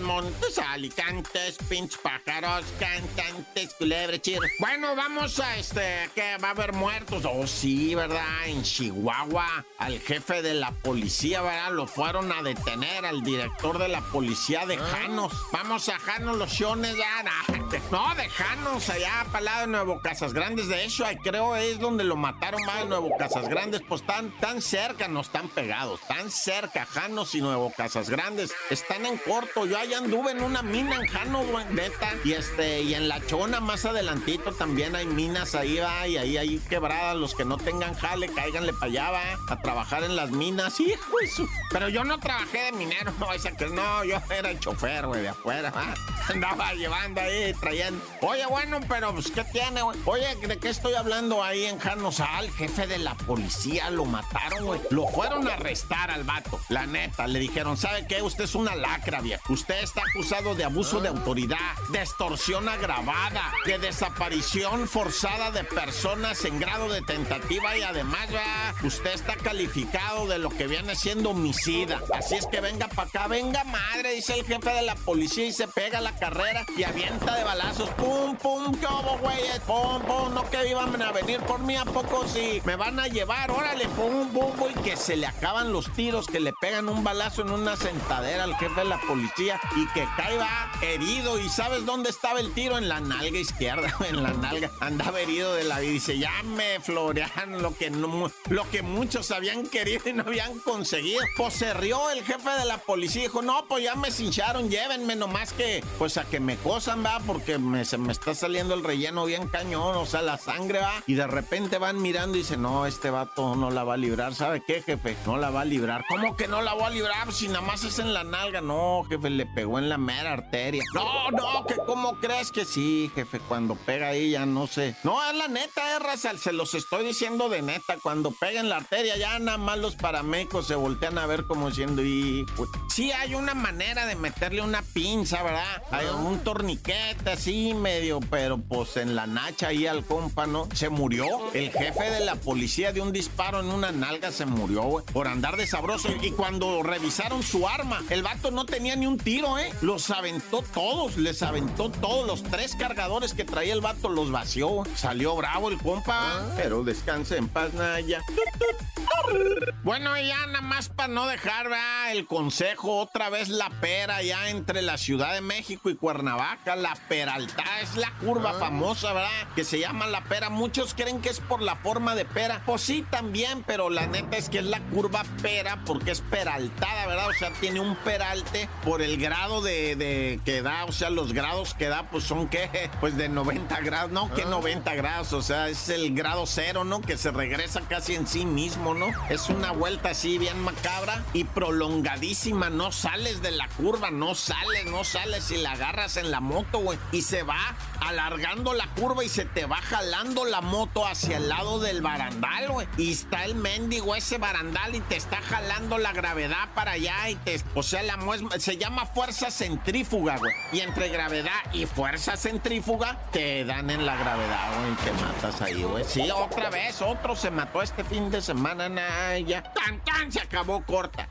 Montes, montes, alicantes, pinch pájaros, cantantes, culebres, chir. Bueno, vamos a este, que va a haber muertos. Oh, sí, ¿verdad? En Chihuahua, al jefe de la policía, ¿verdad? Lo fueron a detener, al director de la policía de Janos. Vamos a Janos Los Siones, ya. No, de Janos, allá para lado de Nuevo Casas Grandes. De hecho, ahí creo es donde lo mataron más de Nuevo Casas Grandes. Pues están tan cerca, no están pegados, tan cerca, Janos y Nuevo Casas Grandes. Están en corto. Yo anduve en una mina en Jano, neta. Y este, y en la chona más adelantito también hay minas ahí, va, y ahí hay quebradas. Los que no tengan jale, cáiganle para allá, va, a trabajar en las minas. Hijo eso. Pero yo no trabajé de minero, no, esa que no, yo era el chofer, güey, de afuera, va. Andaba llevando ahí, trayendo. Oye, bueno, pero pues, ¿qué tiene, güey? Oye, ¿de qué estoy hablando ahí en Janos? Al jefe de la policía lo mataron, güey. Lo fueron a arrestar al vato. La neta, le dijeron, ¿sabe qué? Usted es una lacra, viejo. Usted está acusado de abuso de autoridad, de extorsión agravada, de desaparición forzada de personas en grado de tentativa y además, ya, usted está calificado de lo que viene siendo homicida. Así es que venga para acá, venga madre, dice el jefe de la policía y se pega la carrera y avienta de balazos. Pum, pum, ¿qué hubo, güey? Pum, pum, no que iban a venir por mí a poco si me van a llevar, órale, pum, pum, y que se le acaban los tiros, que le pegan un balazo en una sentadera al jefe de la policía y que caiga herido. ¿Y sabes dónde estaba el tiro? En la nalga izquierda, en la nalga. Andaba herido de la vida. Dice, ya me florean lo que, no, lo que muchos habían querido y no habían conseguido. Pues se rió el jefe de la policía. Dijo, no, pues ya me cincharon, llévenme nomás que, pues a que me cosan, va, porque me, se me está saliendo el relleno bien cañón, o sea, la sangre va. Y de repente van mirando y dicen, no, este vato no la va a librar. ¿Sabe qué, jefe? No la va a librar. ¿Cómo que no la va a librar? Si nada más es en la nalga. No, jefe, le pegó en la mera arteria. No, no, que cómo crees que sí, jefe, cuando pega ahí ya no sé. No, es la neta, raza, se los estoy diciendo de neta. Cuando pega en la arteria ya nada más los paramédicos se voltean a ver como diciendo, y sí hay una manera de meterle una pinza, ¿verdad? Hay un torniquete así medio, pero pues en la nacha ahí al compa, ¿no? Se murió. El jefe de la policía de un disparo en una nalga se murió, güey, por andar de sabroso. Y cuando revisaron su arma, el vato no tenía ni un tiro, ¿eh? Los aventó todos, les aventó todos. Los tres cargadores que traía el vato los vació. Salió bravo el compa, pero descanse en paz, Naya. Bueno, ya nada más para no dejar ¿verdad? el consejo, otra vez la pera ya entre la Ciudad de México y Cuernavaca, la peralta es la curva famosa, ¿verdad? Que se llama la pera. Muchos creen que es por la forma de pera. Pues sí, también, pero la neta es que es la curva pera porque es peraltada, ¿verdad? O sea, tiene un peralte por el grado de, de que da, o sea, los grados que da, pues son que, pues de 90 grados, no, que 90 grados, o sea, es el grado cero, ¿no? Que se regresa casi en sí mismo, ¿no? Es una vuelta así bien macabra y prolongadísima, no sales de la curva, no sales, no sales y la agarras en la moto, güey, y se va alargando la curva y se te va jalando la moto hacia el lado del barandal, güey. Y está el mendigo ese barandal y te está jalando la gravedad para allá y te, o sea, la se llama fuerza centrífuga, güey. Y entre gravedad y fuerza centrífuga te dan en la gravedad, güey, te matas ahí, güey. Sí, otra vez, otro se mató este fin de semana, Naya. Tan, tan, se acabó corta.